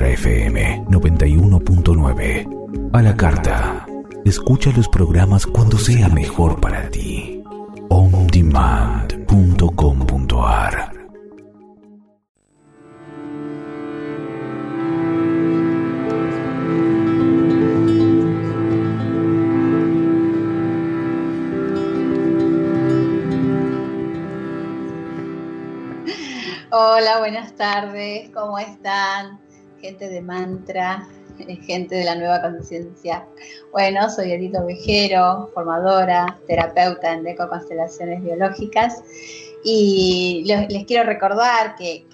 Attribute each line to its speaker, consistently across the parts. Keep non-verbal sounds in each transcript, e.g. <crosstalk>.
Speaker 1: Mantra FM 91.9. A la carta. Escucha los programas cuando sea mejor para ti. ondemand.com.ar
Speaker 2: Hola, buenas tardes, ¿cómo están? Gente de mantra, eh, gente de la nueva conciencia. Bueno, soy Edito Vejero, formadora, terapeuta en Deco Constelaciones Biológicas. Y les, quiero recordar que,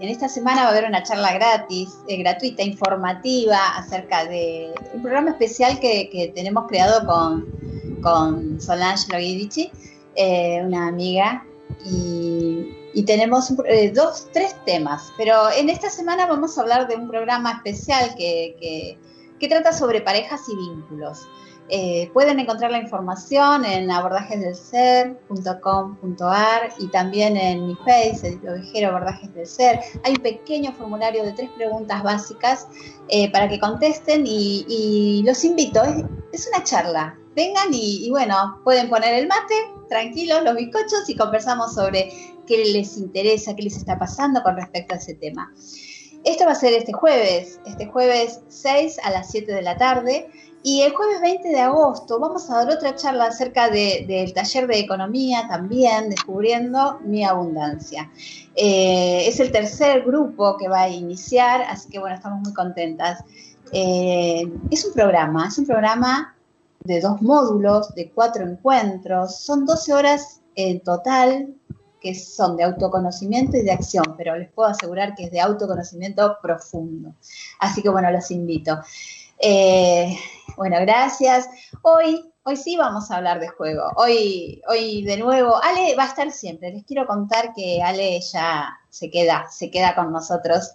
Speaker 2: en esta semana va a haber una charla gratis, eh, gratuita, informativa acerca de un programa especial que, tenemos creado con, con Solange Loguidici, eh, una amiga. Y y tenemos eh, dos, tres temas, pero en esta semana vamos a hablar de un programa especial que, que, trata sobre parejas y vínculos. Eh, pueden encontrar la información en abordajesdelser.com.ar y también en mi face, el Ovejero Abordajes del Ser. Hay un pequeño formulario de tres preguntas básicas eh, para que contesten y, los invito. Es, una charla. Vengan y, y bueno, pueden poner el mate, tranquilos, los bizcochos y conversamos sobre qué les interesa, qué les está pasando con respecto a ese tema. Esto va a ser este jueves, este jueves 6 a las 7 de la tarde. Y el jueves 20 de agosto vamos a dar otra charla acerca del taller de economía también, descubriendo mi abundancia. Eh, es el tercer grupo que va a iniciar, así que bueno, estamos muy contentas. Eh, es un programa, es un programa de dos módulos, de cuatro encuentros, son 12 horas en total que son de autoconocimiento y de acción, pero les puedo asegurar que es de autoconocimiento profundo. Así que bueno, los invito. Eh, bueno, gracias. Hoy, hoy sí vamos a hablar de juego. Hoy, hoy de nuevo, Ale va a estar siempre. Les quiero contar que Ale ya se queda, se queda con nosotros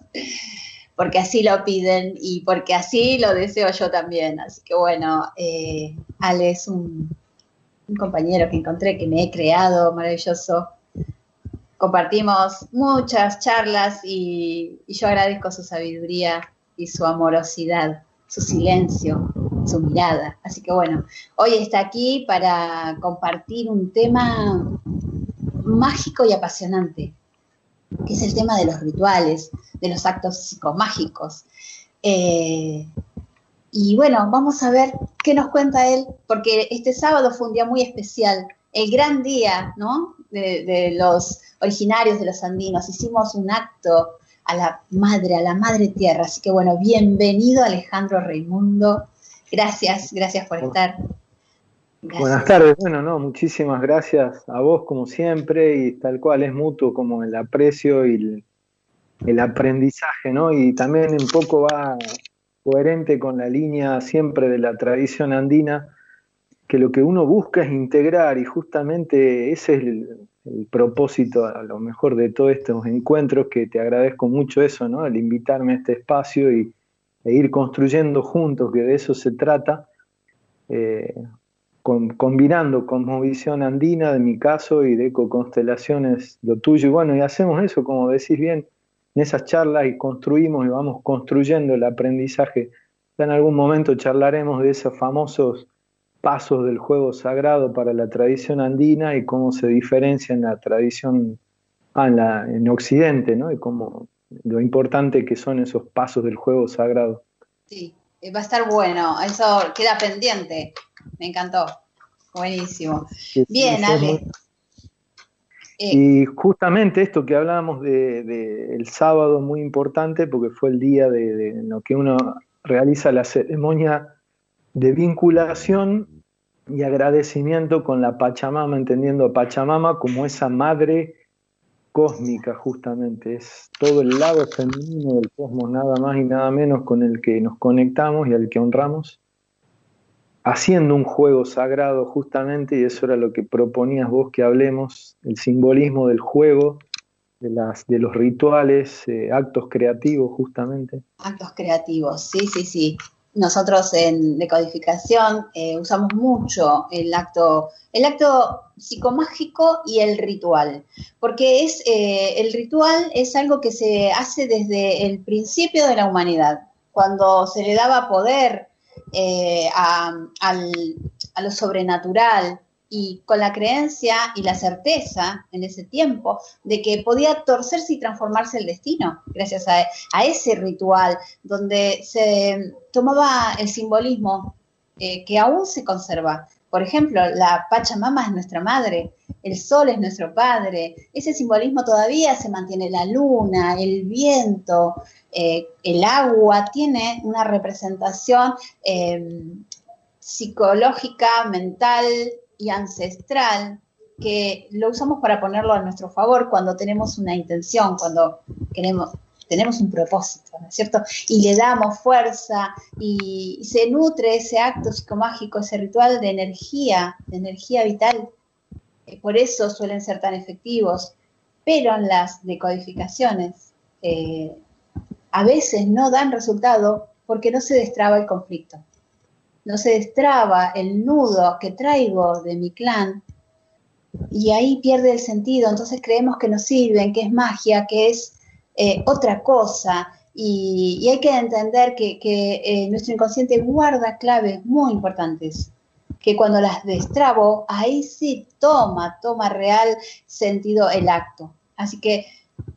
Speaker 2: porque así lo piden y porque así lo deseo yo también. Así que bueno, eh, Ale es un, un compañero que encontré, que me he creado, maravilloso, compartimos muchas charlas y, yo agradezco su sabiduría y su amorosidad, su silencio, su mirada. Así que bueno, hoy está aquí para compartir un tema mágico y apasionante, que es el tema de los rituales, de los actos psicomágicos. Eh, y bueno, vamos a ver qué nos cuenta él, porque este sábado fue un día muy especial, el gran día, ¿no? de, los originarios de los andinos. Hicimos un acto a la madre, a la madre tierra. Así que bueno, bienvenido Alejandro Raimundo. Gracias, gracias por estar.
Speaker 3: Buenas tardes, bueno, no, muchísimas gracias a vos como siempre y tal cual es mutuo como el aprecio y el, el aprendizaje, ¿no? Y también un poco va coherente con la línea siempre de la tradición andina que lo que uno busca es integrar y justamente ese es el, propósito a lo mejor de todos estos encuentros, que te agradezco mucho eso, ¿no? El invitarme a este espacio y, e ir construyendo juntos, que de eso se trata, eh, con, combinando visión andina de mi caso y de eco-constelaciones lo tuyo. Y bueno, y hacemos eso, como decís bien, en esas charlas y construimos y vamos construyendo el aprendizaje. Ya en algún momento charlaremos de esos famosos pasos del juego sagrado para la tradición andina y cómo se diferencia en la tradición ah, en, la, en Occidente, ¿no? Y cómo lo importante que son esos pasos del juego sagrado.
Speaker 2: Sí, eh, va a estar bueno, eso queda pendiente, me encantó, buenísimo. Bien, Ale.
Speaker 3: Eh, y justamente esto que hablábamos del de, el sábado, muy importante, porque fue el día de, de lo que uno realiza la ceremonia de vinculación y agradecimiento con la Pachamama, entendiendo a Pachamama como esa madre cósmica justamente, es todo el lado femenino del cosmos, nada más y nada menos con el que nos conectamos y al que honramos, haciendo un juego sagrado justamente, y eso era lo que proponías vos que hablemos, el simbolismo del juego, de, las, de los rituales, eh, actos creativos justamente.
Speaker 2: Actos creativos, sí, sí, sí. Nosotros en decodificación eh, usamos mucho el acto, el acto psicomágico y el ritual, porque es eh, el ritual es algo que se hace desde el principio de la humanidad, cuando se le daba poder eh, a, a lo sobrenatural, y con la creencia y la certeza en ese tiempo de que podía torcerse y transformarse el destino gracias a, ese ritual donde se tomaba el simbolismo eh, que aún se conserva. Por ejemplo, la Pachamama es nuestra madre, el sol es nuestro padre, ese simbolismo todavía se mantiene, la luna, el viento, eh, el agua, tiene una representación eh, psicológica, mental, y ancestral que lo usamos para ponerlo a nuestro favor cuando tenemos una intención, cuando queremos, tenemos un propósito, ¿no es cierto? Y le damos fuerza y, se nutre ese acto psicomágico, ese ritual de energía, de energía vital. Por eso suelen ser tan efectivos, pero en las decodificaciones eh, a veces no dan resultado porque no se destraba el conflicto no se destraba el nudo que traigo de mi clan y ahí pierde el sentido, entonces creemos que no sirven, que es magia, que es eh, otra cosa y, hay que entender que, eh, nuestro inconsciente guarda claves muy importantes que cuando las destrabo, ahí sí toma, toma real sentido el acto. Así que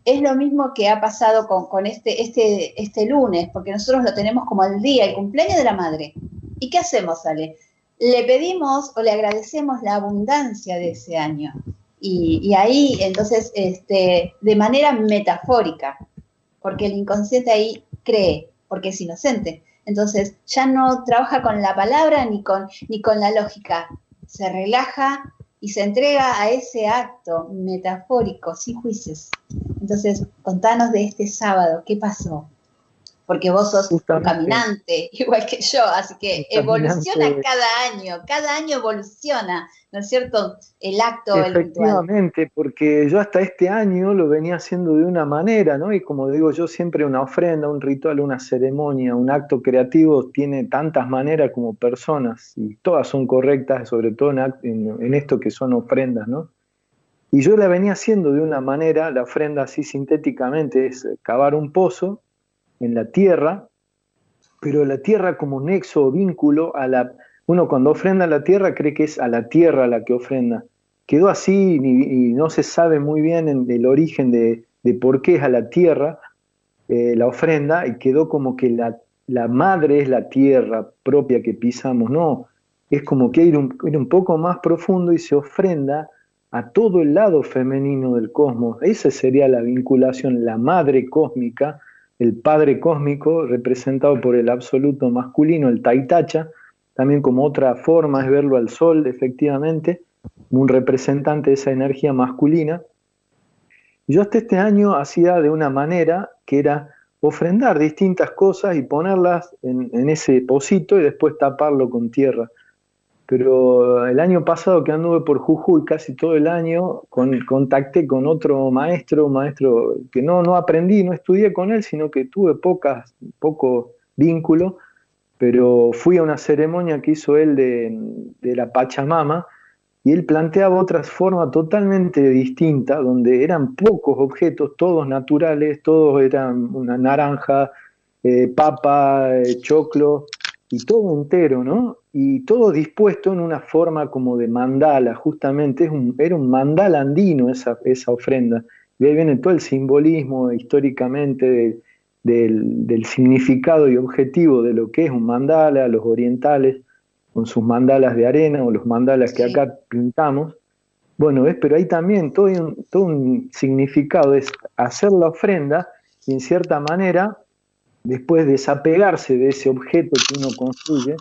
Speaker 2: es lo mismo que ha pasado con, con este, este, este lunes, porque nosotros lo tenemos como el día, el cumpleaños de la madre. ¿Y qué hacemos, Ale? Le pedimos o le agradecemos la abundancia de ese año. Y, ahí, entonces, este, de manera metafórica, porque el inconsciente ahí cree, porque es inocente. Entonces, ya no trabaja con la palabra ni con, ni con la lógica. Se relaja y se entrega a ese acto metafórico, sin juicios. Entonces, contanos de este sábado, ¿qué pasó? Porque vos sos un caminante, <laughs> igual que yo, así que evoluciona cada año, cada año evoluciona, ¿no es cierto? El acto,
Speaker 3: el Efectivamente, porque yo hasta este año lo venía haciendo de una manera, ¿no? Y como digo yo, siempre una ofrenda, un ritual, una ceremonia, un acto creativo tiene tantas maneras como personas, y todas son correctas, sobre todo en, en esto que son ofrendas, ¿no? Y yo la venía haciendo de una manera, la ofrenda así sintéticamente es cavar un pozo, en la tierra, pero la tierra como nexo o vínculo a la... Uno cuando ofrenda a la tierra cree que es a la tierra la que ofrenda. Quedó así y, no se sabe muy bien el origen de, por qué es a la tierra eh, la ofrenda y quedó como que la, la, madre es la tierra propia que pisamos. No, es como que ir un, ir un poco más profundo y se ofrenda a todo el lado femenino del cosmos. Esa sería la vinculación, la madre cósmica el Padre Cósmico, representado por el absoluto masculino, el Taitacha, también como otra forma es verlo al Sol, efectivamente, un representante de esa energía masculina. Yo hasta este año hacía de una manera que era ofrendar distintas cosas y ponerlas en, ese pocito y después taparlo con tierra pero el año pasado que anduve por Jujuy casi todo el año, con, contacté con otro maestro, maestro que no, no aprendí, no estudié con él, sino que tuve pocas, poco vínculo, pero fui a una ceremonia que hizo él de, de la Pachamama y él planteaba otra forma totalmente distinta, donde eran pocos objetos, todos naturales, todos eran una naranja, eh, papa, eh, choclo, y todo entero, ¿no? Y todo dispuesto en una forma como de mandala, justamente, es un, era un mandala andino esa, esa ofrenda. Y ahí viene todo el simbolismo históricamente del, significado y objetivo de lo que es un mandala, los orientales, con sus mandalas de arena o los mandalas que acá pintamos. Bueno, ¿ves? pero hay también todo un, todo un significado, es hacer la ofrenda y en cierta manera después desapegarse de ese objeto que uno construye,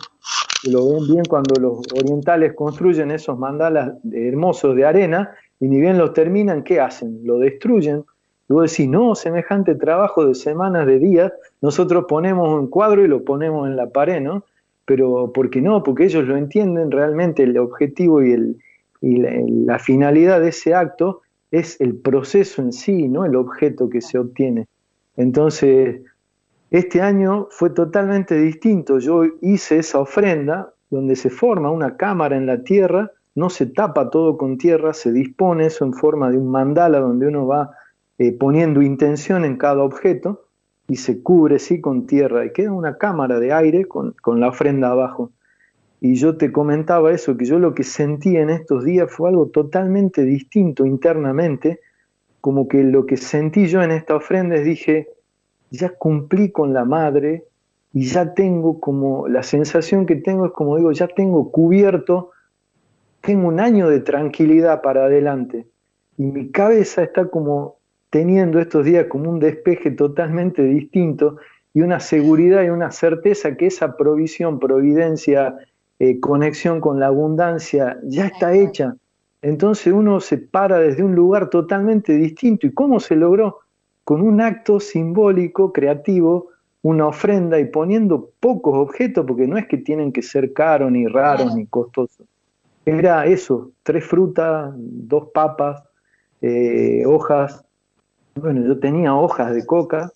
Speaker 3: lo ven bien cuando los orientales construyen esos mandalas hermosos de arena y ni bien los terminan, ¿qué hacen? Lo destruyen. Luego decís, no, semejante trabajo de semanas, de días, nosotros ponemos un cuadro y lo ponemos en la pared, ¿no? Pero ¿por qué no? Porque ellos lo entienden realmente, el objetivo y, el, y la finalidad de ese acto es el proceso en sí, no el objeto que se obtiene. Entonces, Este año fue totalmente distinto. Yo hice esa ofrenda donde se forma una cámara en la tierra, no se tapa todo con tierra, se dispone eso en forma de un mandala donde uno va eh, poniendo intención en cada objeto y se cubre sí con tierra y queda una cámara de aire con, con la ofrenda abajo. Y yo te comentaba eso, que yo lo que sentí en estos días fue algo totalmente distinto internamente, como que lo que sentí yo en esta ofrenda es dije, ya cumplí con la madre y ya tengo como, la sensación que tengo es como digo, ya tengo cubierto, tengo un año de tranquilidad para adelante. Y mi cabeza está como teniendo estos días como un despeje totalmente distinto y una seguridad y una certeza que esa provisión, providencia, eh, conexión con la abundancia ya está hecha. Entonces uno se para desde un lugar totalmente distinto. ¿Y cómo se logró? Con un acto simbólico, creativo, una ofrenda y poniendo pocos objetos, porque no es que tienen que ser caros, ni raros, ni costosos. Era eso, tres frutas, dos papas, eh, hojas. Bueno, yo tenía hojas de coca,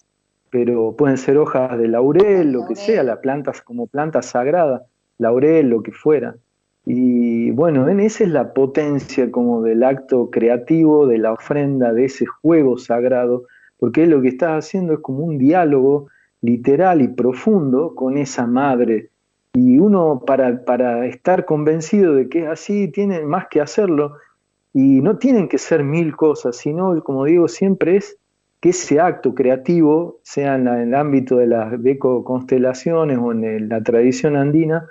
Speaker 3: pero pueden ser hojas de laurel, lo que sea, las plantas como plantas sagradas, laurel, lo que fuera. Y bueno, esa es la potencia como del acto creativo, de la ofrenda, de ese juego sagrado, porque lo que estás haciendo es como un diálogo literal y profundo con esa madre. Y uno para, para estar convencido de que es así, tiene más que hacerlo. Y no tienen que ser mil cosas, sino, como digo, siempre es que ese acto creativo, sea en, el ámbito de las constelaciones o en la tradición andina,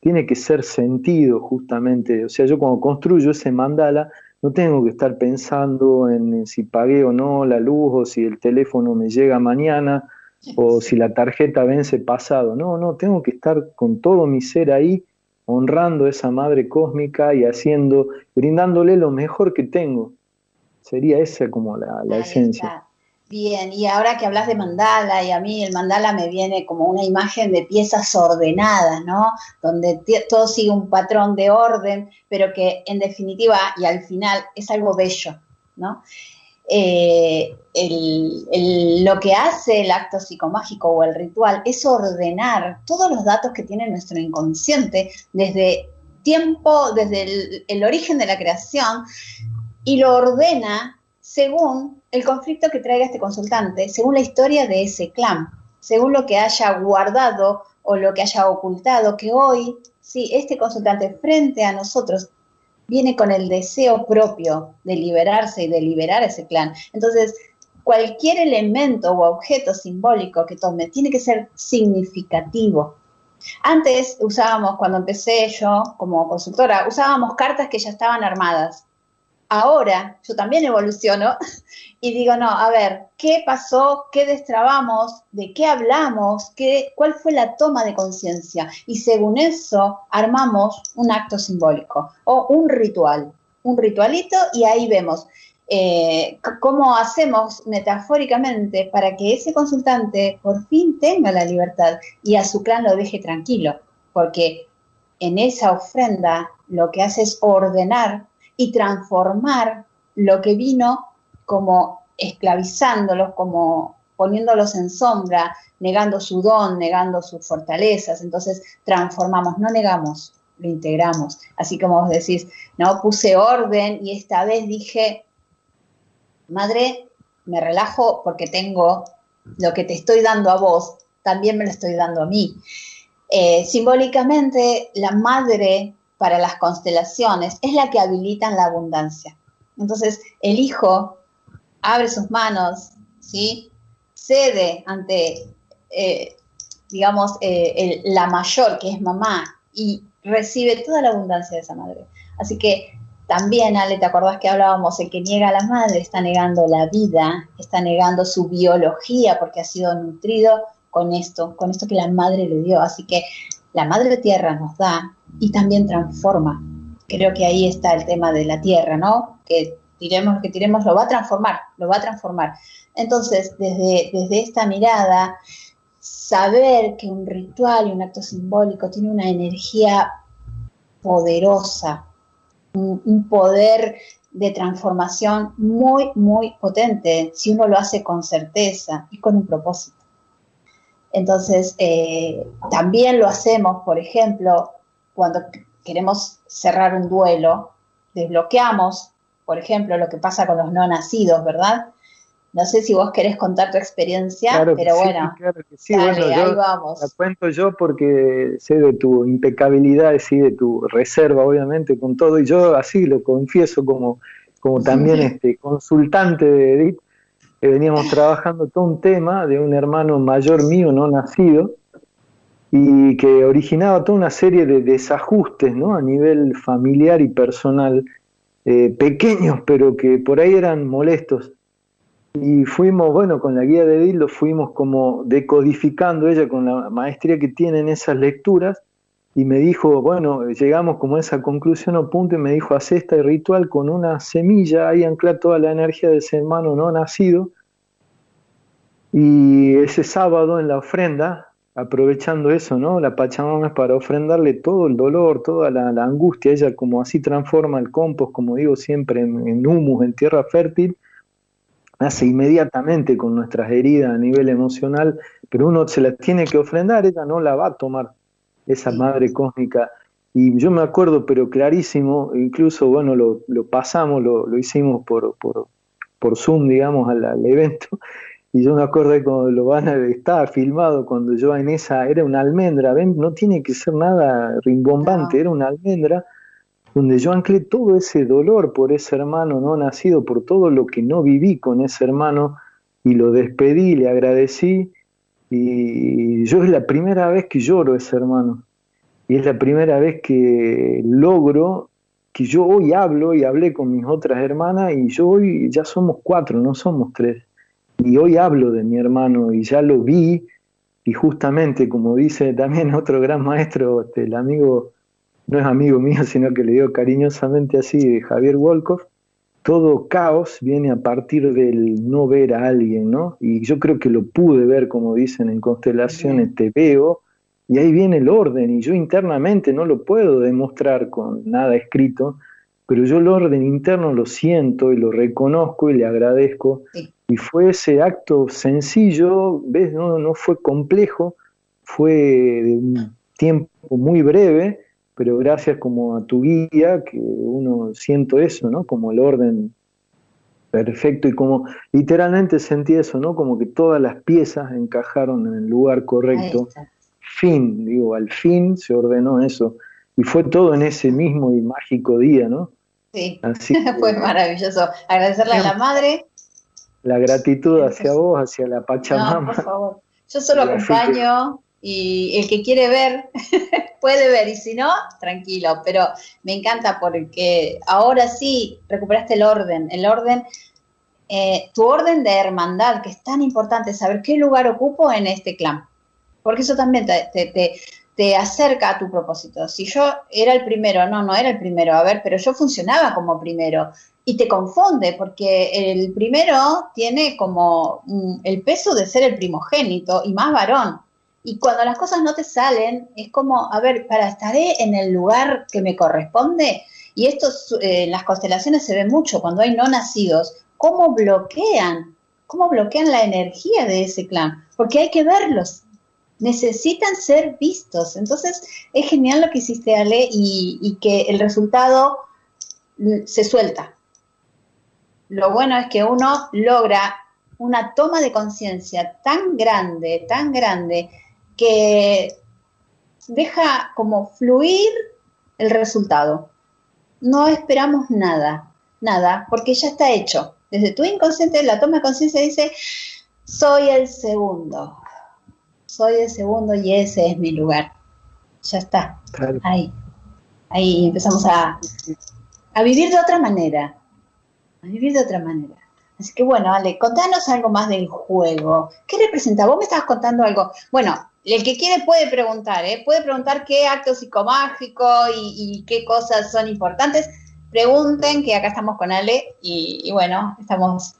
Speaker 3: tiene que ser sentido justamente. O sea, yo cuando construyo ese mandala, no tengo que estar pensando en si pagué o no la luz o si el teléfono me llega mañana o si la tarjeta vence pasado. No, no, tengo que estar con todo mi ser ahí, honrando a esa madre cósmica y haciendo, brindándole lo mejor que tengo. Sería esa como la, esencia.
Speaker 2: Bien, y ahora que hablas de mandala, y a mí el mandala me viene como una imagen de piezas ordenadas, ¿no? Donde todo sigue un patrón de orden, pero que en definitiva y al final es algo bello, ¿no? Eh, lo que hace el acto psicomágico o el ritual es ordenar todos los datos que tiene nuestro inconsciente desde tiempo, desde el, origen de la creación, y lo ordena según el conflicto que traiga este consultante, según la historia de ese clan, según lo que haya guardado o lo que haya ocultado, que hoy, sí, este consultante frente a nosotros viene con el deseo propio de liberarse y de liberar ese clan. Entonces, cualquier elemento o objeto simbólico que tome tiene que ser significativo. Antes usábamos, cuando empecé yo como consultora, usábamos cartas que ya estaban armadas. Ahora yo también evoluciono y digo, no, a ver, ¿qué pasó? ¿Qué destrabamos? ¿De qué hablamos? ¿Qué, ¿Cuál fue la toma de conciencia? Y según eso armamos un acto simbólico o un ritual, un ritualito y ahí vemos eh, cómo hacemos metafóricamente para que ese consultante por fin tenga la libertad y a su clan lo deje tranquilo, porque en esa ofrenda lo que hace es ordenar y transformar lo que vino como esclavizándolos, como poniéndolos en sombra, negando su don, negando sus fortalezas. Entonces transformamos, no negamos, lo integramos. Así como vos decís, no puse orden y esta vez dije, madre, me relajo porque tengo lo que te estoy dando a vos, también me lo estoy dando a mí. Eh, simbólicamente, la madre para las constelaciones es la que habilita la abundancia. Entonces, el hijo abre sus manos, ¿sí? cede ante, eh, digamos, eh, la mayor, que es mamá, y recibe toda la abundancia de esa madre. Así que también, Ale, ¿te acordás que hablábamos? El que niega a la madre está negando la vida, está negando su biología porque ha sido nutrido con esto, con esto que la madre le dio. Así que la madre tierra nos da y también transforma. Creo que ahí está el tema de la tierra, ¿no? Que tiremos lo que tiremos, lo va a transformar, lo va a transformar. Entonces, desde, desde esta mirada, saber que un ritual y un acto simbólico tiene una energía poderosa, un, poder de transformación muy, muy potente si uno lo hace con certeza y con un propósito. Entonces, eh, también lo hacemos, por ejemplo, cuando queremos cerrar un duelo, desbloqueamos, por ejemplo, lo que pasa con los no nacidos, ¿verdad? No sé si vos querés contar tu experiencia, pero bueno, claro que sí.
Speaker 3: ahí vamos. La cuento yo porque sé de tu impecabilidad, y de tu reserva, obviamente, con todo, y yo así lo confieso como, como también <laughs> este consultante de Edith, que veníamos trabajando todo un tema de un hermano mayor mío no nacido, y que originaba toda una serie de desajustes ¿no? a nivel familiar y personal, eh, pequeños, pero que por ahí eran molestos y fuimos, bueno, con la guía de lo fuimos como decodificando ella con la maestría que tiene en esas lecturas y me dijo, bueno, llegamos como a esa conclusión o punto y me dijo, haz este ritual con una semilla, ahí ancla toda la energía de ese hermano no nacido. Y ese sábado en la ofrenda, aprovechando eso, ¿no? La Pachamama es para ofrendarle todo el dolor, toda la, angustia, ella como así transforma el compost, como digo siempre, en humus, en tierra fértil, hace inmediatamente con nuestras heridas a nivel emocional, pero uno se las tiene que ofrendar, ella no la va a tomar, esa madre cósmica. Y yo me acuerdo, pero clarísimo, incluso, bueno, lo, pasamos, lo, hicimos por, por, por, Zoom, digamos, al, evento, y yo me acuerdo cuando lo van a estaba filmado cuando yo en esa, era una almendra, ven, no tiene que ser nada rimbombante, era una almendra, donde yo anclé todo ese dolor por ese hermano no nacido, por todo lo que no viví con ese hermano, y lo despedí, le agradecí, y yo es la primera vez que lloro ese hermano, y es la primera vez que logro que yo hoy hablo y hablé con mis otras hermanas, y yo hoy ya somos cuatro, no somos tres, y hoy hablo de mi hermano, y ya lo vi, y justamente, como dice también otro gran maestro, este, el amigo no es amigo mío, sino que le digo cariñosamente así, Javier Wolkoff, todo caos viene a partir del no ver a alguien, ¿no? Y yo creo que lo pude ver, como dicen en constelaciones, te veo, y ahí viene el orden, y yo internamente no lo puedo demostrar con nada escrito, pero yo el orden interno lo siento y lo reconozco y le agradezco. Y fue ese acto sencillo, ¿ves? No, no fue complejo, fue de un tiempo muy breve, pero gracias como a tu guía, que uno siento eso, ¿no? Como el orden perfecto y como literalmente sentí eso, ¿no? Como que todas las piezas encajaron en el lugar correcto. Fin, digo, al fin se ordenó eso. Y fue todo en ese mismo y mágico día, ¿no?
Speaker 2: Sí, Así <laughs> fue maravilloso. Agradecerle a la madre.
Speaker 3: La gratitud hacia vos, hacia la Pachamama.
Speaker 2: No, por favor. Yo <laughs> solo acompaño y el que quiere ver <laughs> puede ver y si no, tranquilo, pero me encanta porque ahora sí recuperaste el orden, el orden, eh, tu orden de hermandad, que es tan importante saber qué lugar ocupo en este clan, porque eso también te, te, acerca a tu propósito. Si yo era el primero, no, no era el primero, a ver, pero yo funcionaba como primero, y te confunde porque el primero tiene como mm, el peso de ser el primogénito y más varón. Y cuando las cosas no te salen, es como, a ver, para estaré en el lugar que me corresponde. Y esto eh, en las constelaciones se ve mucho cuando hay no nacidos, cómo bloquean, cómo bloquean la energía de ese clan, porque hay que verlos, necesitan ser vistos. Entonces es genial lo que hiciste, Ale, y, y que el resultado mm, se suelta. Lo bueno es que uno logra una toma de conciencia tan grande, tan grande, que deja como fluir el resultado. No esperamos nada, nada, porque ya está hecho. Desde tu inconsciente, la toma de conciencia dice, soy el segundo, soy el segundo y ese es mi lugar. Ya está, ahí. Ahí empezamos a, a vivir de otra manera, a vivir de otra manera. Así que bueno, Ale, contanos algo más del juego. ¿Qué representa? Vos me estabas contando algo. Bueno, el que quiere puede preguntar, ¿eh? puede preguntar qué acto psicomágico y, qué cosas son importantes. Pregunten, que acá estamos con Ale y, bueno, estamos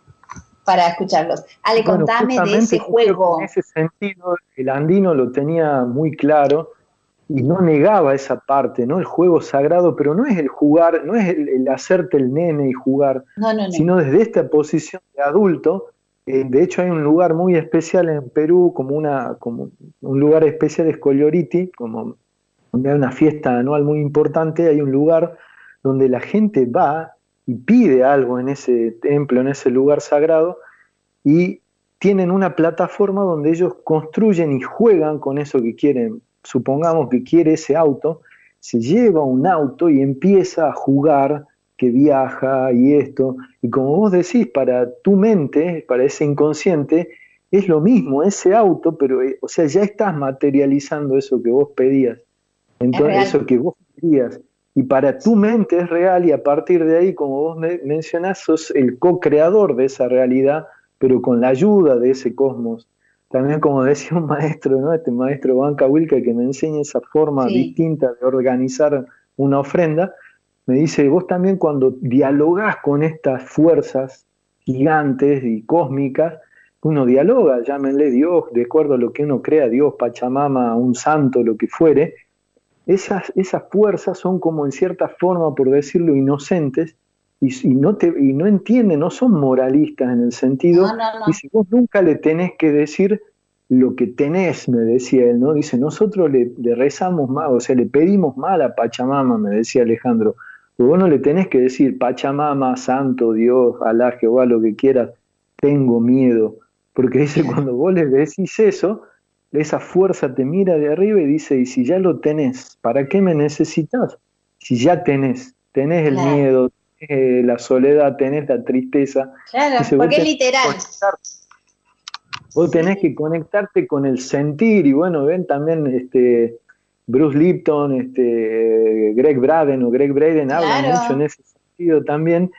Speaker 2: para escucharlos. Ale, contame de ese juego.
Speaker 3: En ese sentido, el andino lo tenía muy claro y no negaba esa parte, ¿no? El juego sagrado, pero no es el jugar, no es el, hacerte el nene y jugar, sino desde esta posición de adulto eh, de hecho hay un lugar muy especial en Perú, como, una, como un lugar especial es Coyoriti, como donde hay una fiesta anual muy importante, hay un lugar donde la gente va y pide algo en ese templo, en ese lugar sagrado, y tienen una plataforma donde ellos construyen y juegan con eso que quieren. Supongamos que quiere ese auto, se lleva un auto y empieza a jugar que viaja y esto. Y como vos decís, para tu mente, para ese inconsciente, es lo mismo, ese auto, pero, eh, o sea, ya estás materializando eso que vos pedías. Entonces, eso que vos pedías. Y para tu mente es real y a partir de ahí, como vos mencionás, sos el co-creador de esa realidad, pero con la ayuda de ese cosmos. También como decía un maestro, ¿no? Este maestro Banca Wilka que me enseña esa forma distinta de organizar una ofrenda, me dice, vos también cuando dialogás con estas fuerzas gigantes y cósmicas, uno dialoga, llámenle Dios, de acuerdo a lo que uno crea, Dios, Pachamama, un santo, lo que fuere, esas, esas fuerzas son como en cierta forma, por decirlo, inocentes y, no, te, y no entienden, no son moralistas en el sentido, y si vos nunca le tenés que decir lo que tenés, me decía él, ¿no? Dice, nosotros le, le rezamos mal, o sea, le pedimos mal a Pachamama, me decía Alejandro, vos no le tenés que decir, Pachamama, Santo, Dios, Alá, Jehová, lo que quieras, tengo miedo. Porque dice, cuando vos le decís eso, esa fuerza te mira de arriba y dice, y si ya lo tenés, ¿para qué me necesitas? Si ya tenés, tenés el miedo, tenés la soledad, tenés la tristeza.
Speaker 2: Claro, porque es literal.
Speaker 3: Vos tenés que conectarte con el sentir, y bueno, ven también este Bruce Lipton, este, Greg Braden o Greg Braden hablan mucho en ese sentido también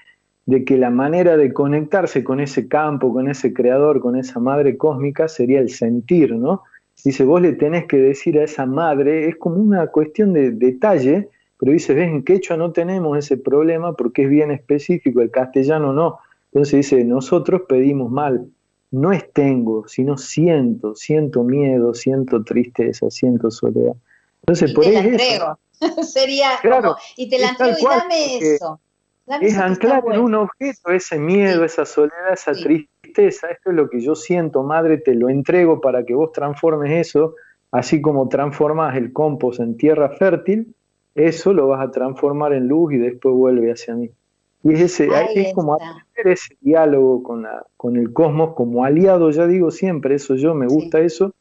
Speaker 3: de que la manera de conectarse con ese campo, con ese creador, con esa madre cósmica sería el sentir, ¿no? Dice, vos le tenés que decir a esa madre, es como una cuestión de detalle, pero dice, ves, en quechua no tenemos ese problema porque es bien específico, el castellano no. Entonces dice, nosotros pedimos mal, no es tengo, sino siento, siento miedo, siento tristeza, siento soledad.
Speaker 2: Entonces, y por te la entrego. <laughs> Sería como, y te la entrego y dame eso.
Speaker 3: es anclar en un objeto ese miedo, esa soledad, esa tristeza. Esto es lo que yo siento, madre, te lo entrego para que vos transformes eso, así como transformas el compost en tierra fértil, eso lo vas a transformar en luz y después vuelve hacia mí. Y es, ese, es como aprender ese diálogo con, la, con el cosmos como aliado, ya digo siempre, eso yo me gusta eso,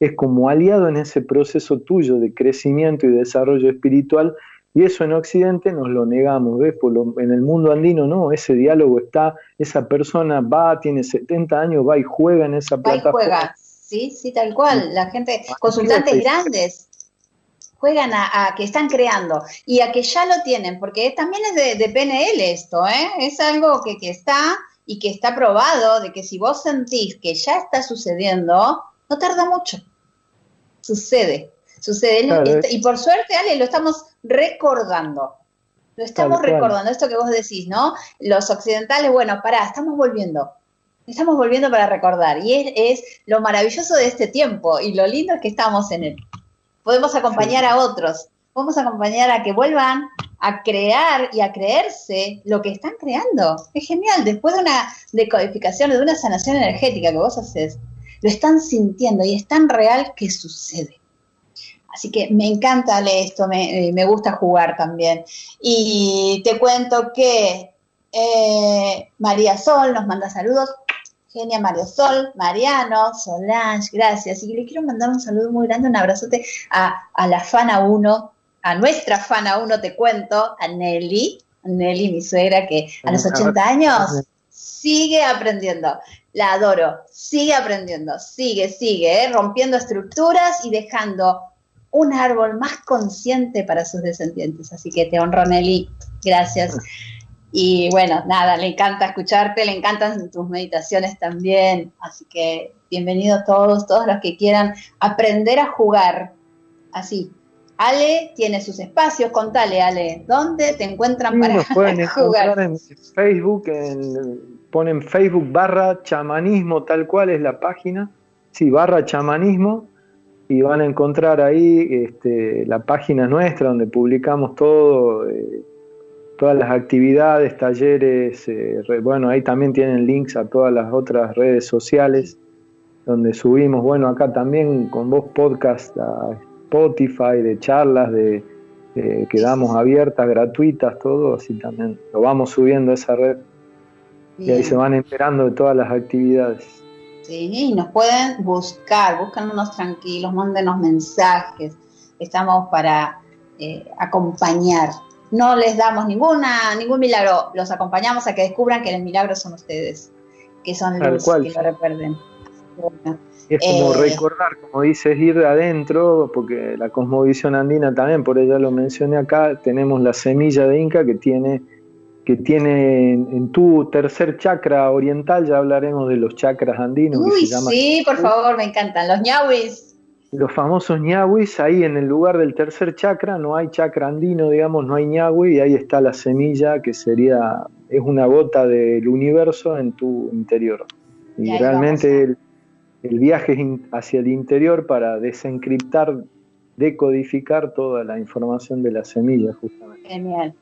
Speaker 3: es como aliado en ese proceso tuyo de crecimiento y desarrollo espiritual, y eso en Occidente nos lo negamos, ¿ves? en el mundo andino no, ese diálogo está, esa persona va, tiene 70 años, va y juega en esa va Y juega,
Speaker 2: sí, sí, tal cual, la gente, consultantes grandes, juegan a, que están creando y a que ya lo tienen, porque también es de, PNL esto, ¿eh? es algo que, que está y que está probado de que si vos sentís que ya está sucediendo, no tarda mucho. Sucede, sucede. y, por suerte, Ale, lo estamos recordando. Lo estamos recordando, esto que vos decís, ¿no? Los occidentales, bueno, pará, estamos volviendo. Estamos volviendo para recordar. Y es, es lo maravilloso de este tiempo y lo lindo es que estamos en él. Podemos acompañar a otros, podemos acompañar a que vuelvan a crear y a creerse lo que están creando. Es genial, después de una decodificación, de una sanación energética que vos haces, lo están sintiendo y es tan real que sucede. Así que me encanta esto, me, eh, me gusta jugar también. Y te cuento que eh, María Sol nos manda saludos. Genia María Sol, Mariano, Solange, gracias. Y le quiero mandar un saludo muy grande, un abrazote a, a la Fana 1, a nuestra Fana 1, te cuento, a Nelly, Nelly, mi suegra, que a los 80 años sigue aprendiendo la adoro, sigue aprendiendo, sigue, sigue, ¿eh? rompiendo estructuras y dejando un árbol más consciente para sus descendientes. Así que te honro, Nelly, gracias. Y bueno, nada, le encanta escucharte, le encantan tus meditaciones también. Así que bienvenidos todos, todos los que quieran aprender a jugar así. Ale tiene sus espacios, contale Ale, ¿dónde te encuentran para
Speaker 3: pueden <laughs> jugar? en Facebook, en ponen Facebook barra chamanismo, tal cual es la página, sí, barra chamanismo, y van a encontrar ahí este, la página nuestra donde publicamos todo, eh, todas las actividades, talleres, eh, bueno, ahí también tienen links a todas las otras redes sociales donde subimos, bueno, acá también con vos podcast a Spotify, de charlas, de, que damos abiertas, gratuitas, todo, así también lo vamos subiendo a esa red. Y ahí se van enterando de todas las actividades.
Speaker 2: Sí, y nos pueden buscar, búscanos tranquilos, mándenos mensajes, estamos para eh, acompañar. No les damos ninguna, ningún milagro, los acompañamos a que descubran que el milagro son ustedes, que son los que lo recuerden.
Speaker 3: Es como eh, recordar, como dices, ir de adentro, porque la cosmovisión andina también, por ella lo mencioné acá, tenemos la semilla de Inca que tiene, que tiene en, tu tercer chakra oriental, ya hablaremos de los chakras andinos.
Speaker 2: Uy, sí, por favor, me encantan, los ñahuis.
Speaker 3: Los famosos ñahuis, ahí en el lugar del tercer chakra, no hay chakra andino, digamos, no hay ñahui, y ahí está la semilla que sería, es una gota del universo en tu interior. Y, realmente el viaje hacia el interior para desencriptar, decodificar toda la información de la semilla, justamente.
Speaker 2: Genial.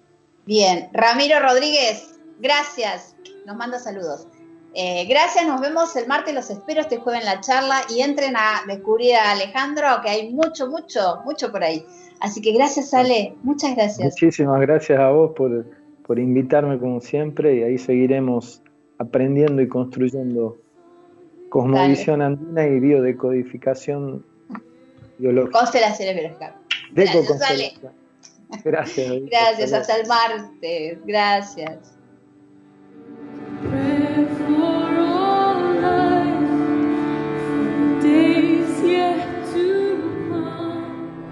Speaker 2: Bien, Ramiro Rodríguez, gracias. Nos manda saludos. Eh, gracias, nos vemos el martes, los espero este jueves en la charla y entren a descubrir a Alejandro, que hay mucho, mucho, mucho por ahí. Así que gracias, Ale, muchas gracias.
Speaker 3: Muchísimas gracias a vos por, por invitarme como siempre y ahí seguiremos aprendiendo y construyendo Cosmovisión andina y biodecodificación
Speaker 2: biológica. Constelaciones biológicas. Gracias, <laughs>
Speaker 3: Gracias.
Speaker 2: Gracias, hasta el martes. Gracias.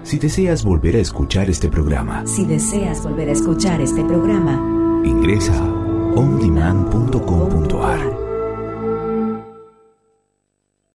Speaker 1: Si deseas volver a escuchar este programa,
Speaker 4: si deseas volver a escuchar este programa,
Speaker 1: ingresa a ondemand.com.ar